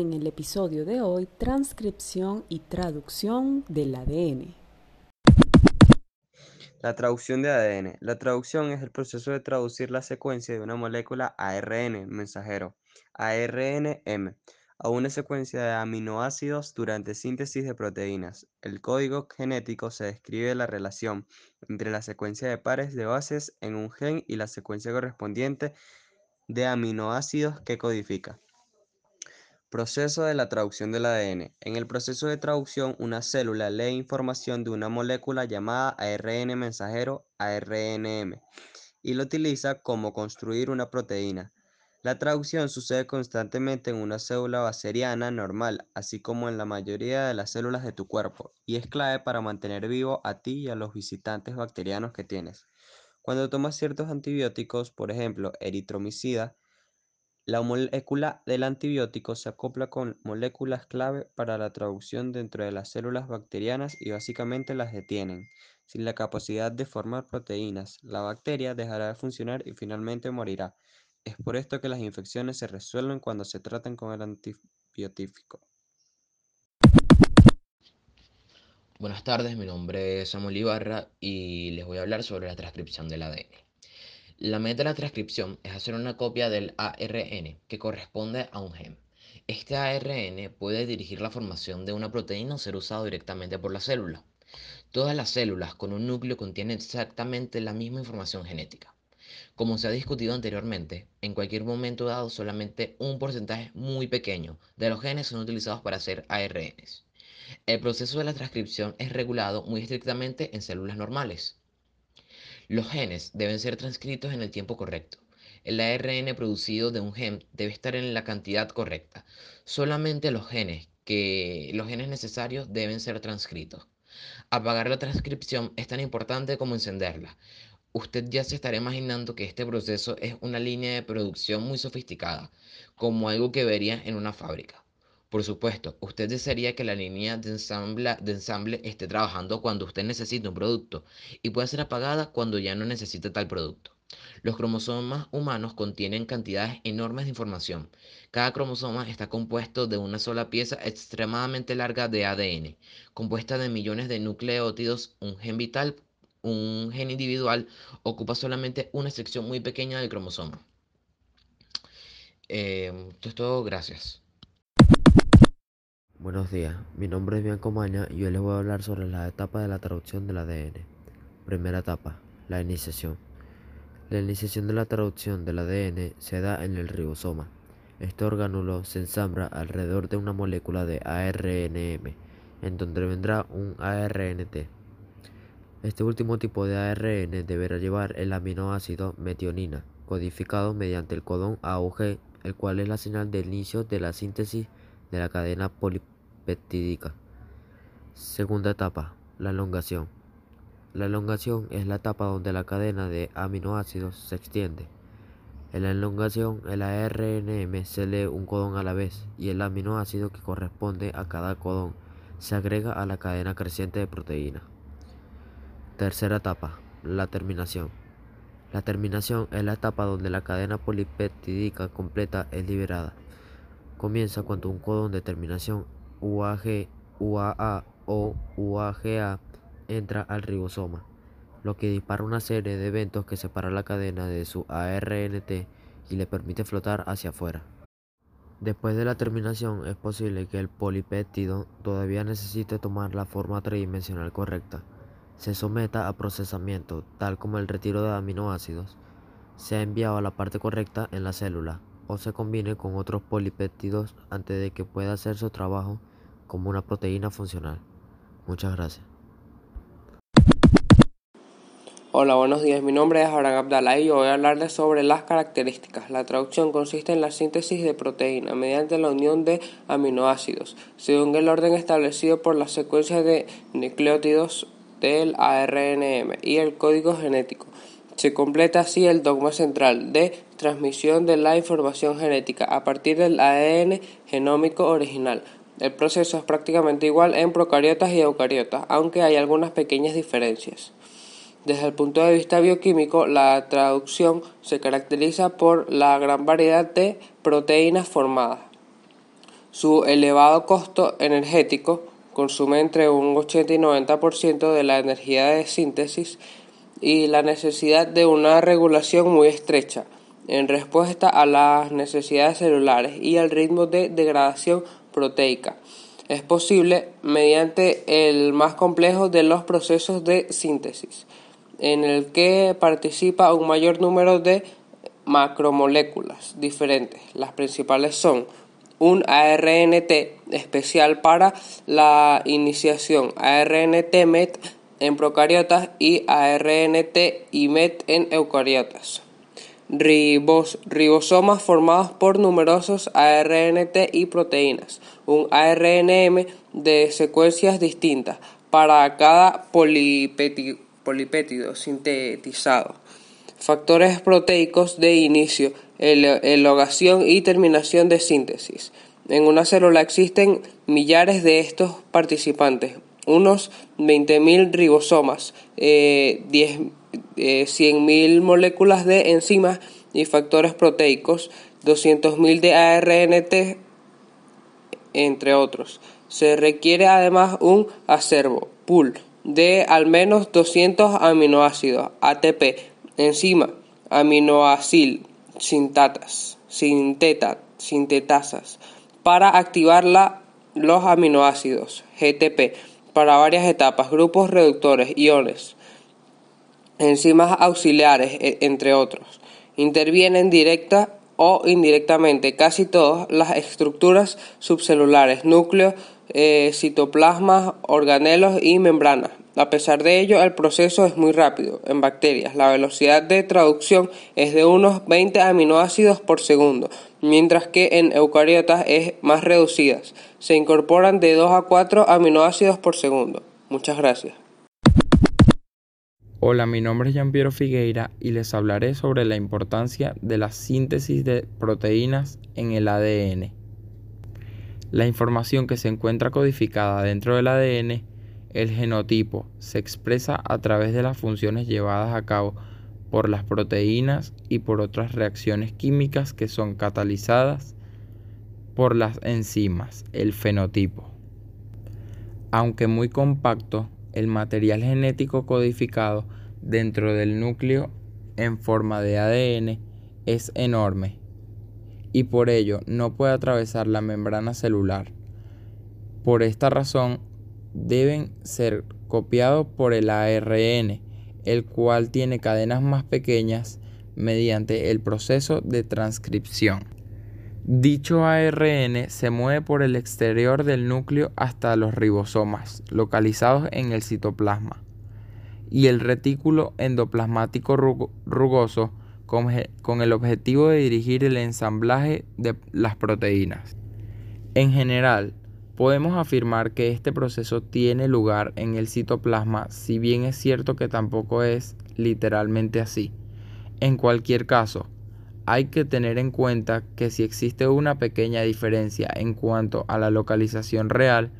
En el episodio de hoy, transcripción y traducción del ADN. La traducción de ADN. La traducción es el proceso de traducir la secuencia de una molécula ARN, mensajero, ARNM, a una secuencia de aminoácidos durante síntesis de proteínas. El código genético se describe la relación entre la secuencia de pares de bases en un gen y la secuencia correspondiente de aminoácidos que codifica. Proceso de la traducción del ADN. En el proceso de traducción, una célula lee información de una molécula llamada ARN mensajero ARNM y lo utiliza como construir una proteína. La traducción sucede constantemente en una célula bacteriana normal, así como en la mayoría de las células de tu cuerpo, y es clave para mantener vivo a ti y a los visitantes bacterianos que tienes. Cuando tomas ciertos antibióticos, por ejemplo, eritromicida, la molécula del antibiótico se acopla con moléculas clave para la traducción dentro de las células bacterianas y básicamente las detienen. Sin la capacidad de formar proteínas, la bacteria dejará de funcionar y finalmente morirá. Es por esto que las infecciones se resuelven cuando se tratan con el antibiótico. Buenas tardes, mi nombre es Samuel Ibarra y les voy a hablar sobre la transcripción del ADN. La meta de la transcripción es hacer una copia del ARN que corresponde a un gen. Este ARN puede dirigir la formación de una proteína o ser usado directamente por la célula. Todas las células con un núcleo contienen exactamente la misma información genética. Como se ha discutido anteriormente, en cualquier momento dado solamente un porcentaje muy pequeño de los genes son utilizados para hacer ARNs. El proceso de la transcripción es regulado muy estrictamente en células normales. Los genes deben ser transcritos en el tiempo correcto. El ARN producido de un gen debe estar en la cantidad correcta. Solamente los genes que los genes necesarios deben ser transcritos. Apagar la transcripción es tan importante como encenderla, usted ya se estará imaginando que este proceso es una línea de producción muy sofisticada, como algo que vería en una fábrica. Por supuesto, usted desearía que la línea de ensamble, de ensamble esté trabajando cuando usted necesita un producto y pueda ser apagada cuando ya no necesite tal producto. Los cromosomas humanos contienen cantidades enormes de información. Cada cromosoma está compuesto de una sola pieza extremadamente larga de ADN, compuesta de millones de nucleótidos, un gen vital un gen individual ocupa solamente una sección muy pequeña del cromosoma. Eh, esto es todo, gracias. Buenos días, mi nombre es Bianco Maña y hoy les voy a hablar sobre la etapa de la traducción del ADN. Primera etapa, la iniciación. La iniciación de la traducción del ADN se da en el ribosoma. Este orgánulo se ensambla alrededor de una molécula de ARNM, en donde vendrá un ARNT. Este último tipo de ARN deberá llevar el aminoácido metionina, codificado mediante el codón AUG, el cual es la señal de inicio de la síntesis de la cadena polipeptídica. Segunda etapa, la elongación. La elongación es la etapa donde la cadena de aminoácidos se extiende. En la elongación, el ARNM se lee un codón a la vez y el aminoácido que corresponde a cada codón se agrega a la cadena creciente de proteína. Tercera etapa, la terminación. La terminación es la etapa donde la cadena polipeptídica completa es liberada. Comienza cuando un codón de terminación UAG, UAA o UAGA entra al ribosoma, lo que dispara una serie de eventos que separa la cadena de su ARNT y le permite flotar hacia afuera. Después de la terminación es posible que el polipéptido todavía necesite tomar la forma tridimensional correcta. Se someta a procesamiento, tal como el retiro de aminoácidos, sea enviado a la parte correcta en la célula o se combine con otros polipéptidos antes de que pueda hacer su trabajo como una proteína funcional. Muchas gracias. Hola, buenos días. Mi nombre es Abraham Abdallah y yo voy a hablarles sobre las características. La traducción consiste en la síntesis de proteína mediante la unión de aminoácidos, según el orden establecido por la secuencia de nucleótidos del ARNM y el código genético. Se completa así el dogma central de transmisión de la información genética a partir del ADN genómico original. El proceso es prácticamente igual en procariotas y eucariotas, aunque hay algunas pequeñas diferencias. Desde el punto de vista bioquímico, la traducción se caracteriza por la gran variedad de proteínas formadas. Su elevado costo energético consume entre un 80 y 90% de la energía de síntesis y la necesidad de una regulación muy estrecha en respuesta a las necesidades celulares y al ritmo de degradación proteica. Es posible mediante el más complejo de los procesos de síntesis, en el que participa un mayor número de macromoléculas diferentes. Las principales son un ARNT especial para la iniciación, ARNT-MET en procariotas y ARNT y MET en eucariotas. Ribosomas formados por numerosos ARNT y proteínas, un ARNM de secuencias distintas para cada polipétido sintetizado factores proteicos de inicio, elogación y terminación de síntesis. En una célula existen millares de estos participantes, unos 20.000 ribosomas, eh, 100.000 eh, moléculas de enzimas y factores proteicos, 200.000 de ARNT, entre otros. Se requiere además un acervo, pool, de al menos 200 aminoácidos, ATP, enzima, aminoacil, sintatas, sintetasas, para activar los aminoácidos, GTP, para varias etapas, grupos reductores, iones, enzimas auxiliares, e, entre otros. Intervienen directa o indirectamente casi todas las estructuras subcelulares, núcleos, eh, citoplasmas, organelos y membranas. A pesar de ello, el proceso es muy rápido. En bacterias, la velocidad de traducción es de unos 20 aminoácidos por segundo, mientras que en eucariotas es más reducida. Se incorporan de 2 a 4 aminoácidos por segundo. Muchas gracias. Hola, mi nombre es Jean-Piero Figueira y les hablaré sobre la importancia de la síntesis de proteínas en el ADN. La información que se encuentra codificada dentro del ADN el genotipo se expresa a través de las funciones llevadas a cabo por las proteínas y por otras reacciones químicas que son catalizadas por las enzimas, el fenotipo. Aunque muy compacto, el material genético codificado dentro del núcleo en forma de ADN es enorme y por ello no puede atravesar la membrana celular. Por esta razón, deben ser copiados por el ARN, el cual tiene cadenas más pequeñas mediante el proceso de transcripción. Dicho ARN se mueve por el exterior del núcleo hasta los ribosomas, localizados en el citoplasma, y el retículo endoplasmático rugoso con el objetivo de dirigir el ensamblaje de las proteínas. En general, Podemos afirmar que este proceso tiene lugar en el citoplasma, si bien es cierto que tampoco es literalmente así. En cualquier caso, hay que tener en cuenta que si existe una pequeña diferencia en cuanto a la localización real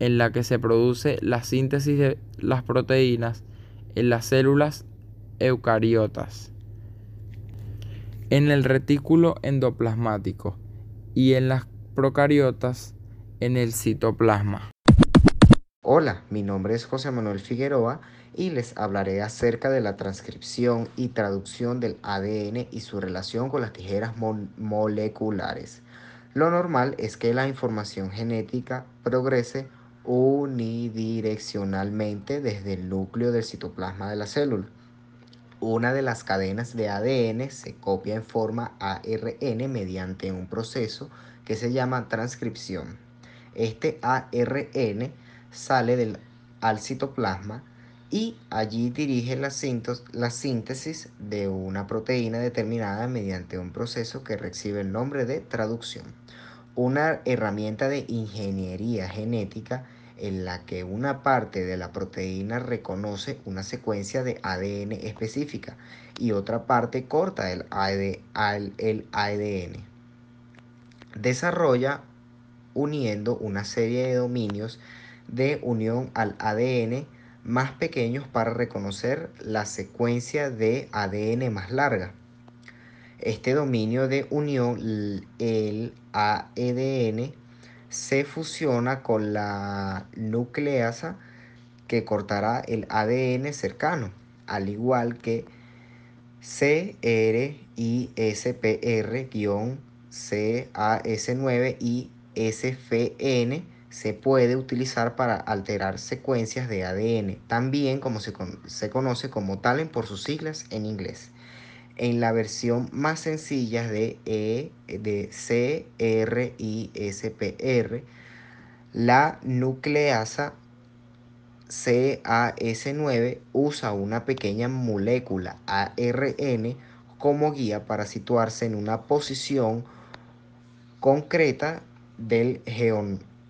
en la que se produce la síntesis de las proteínas en las células eucariotas, en el retículo endoplasmático y en las procariotas, en el citoplasma. Hola, mi nombre es José Manuel Figueroa y les hablaré acerca de la transcripción y traducción del ADN y su relación con las tijeras moleculares. Lo normal es que la información genética progrese unidireccionalmente desde el núcleo del citoplasma de la célula. Una de las cadenas de ADN se copia en forma ARN mediante un proceso que se llama transcripción. Este ARN sale del, al citoplasma y allí dirige la, síntesis de una proteína determinada mediante un proceso que recibe el nombre de traducción. Una herramienta de ingeniería genética en la que una parte de la proteína reconoce una secuencia de ADN específica y otra parte corta el ADN. Desarrolla uniendo una serie de dominios de unión al ADN más pequeños para reconocer la secuencia de ADN más larga. Este dominio de unión, el AEDN, se fusiona con la nucleasa que cortará el ADN cercano, al igual que CR y SPR-CAS9 y SFN se puede utilizar para alterar secuencias de ADN, también como se, conoce como TALEN por sus siglas en inglés. En la versión más sencilla de, e, de CR y SPR, la nucleasa CAS9 usa una pequeña molécula ARN como guía para situarse en una posición concreta del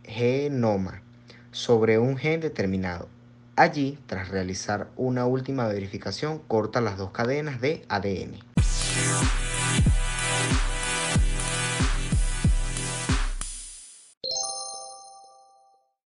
genoma sobre un gen determinado. Allí, tras realizar una última verificación, corta las dos cadenas de ADN.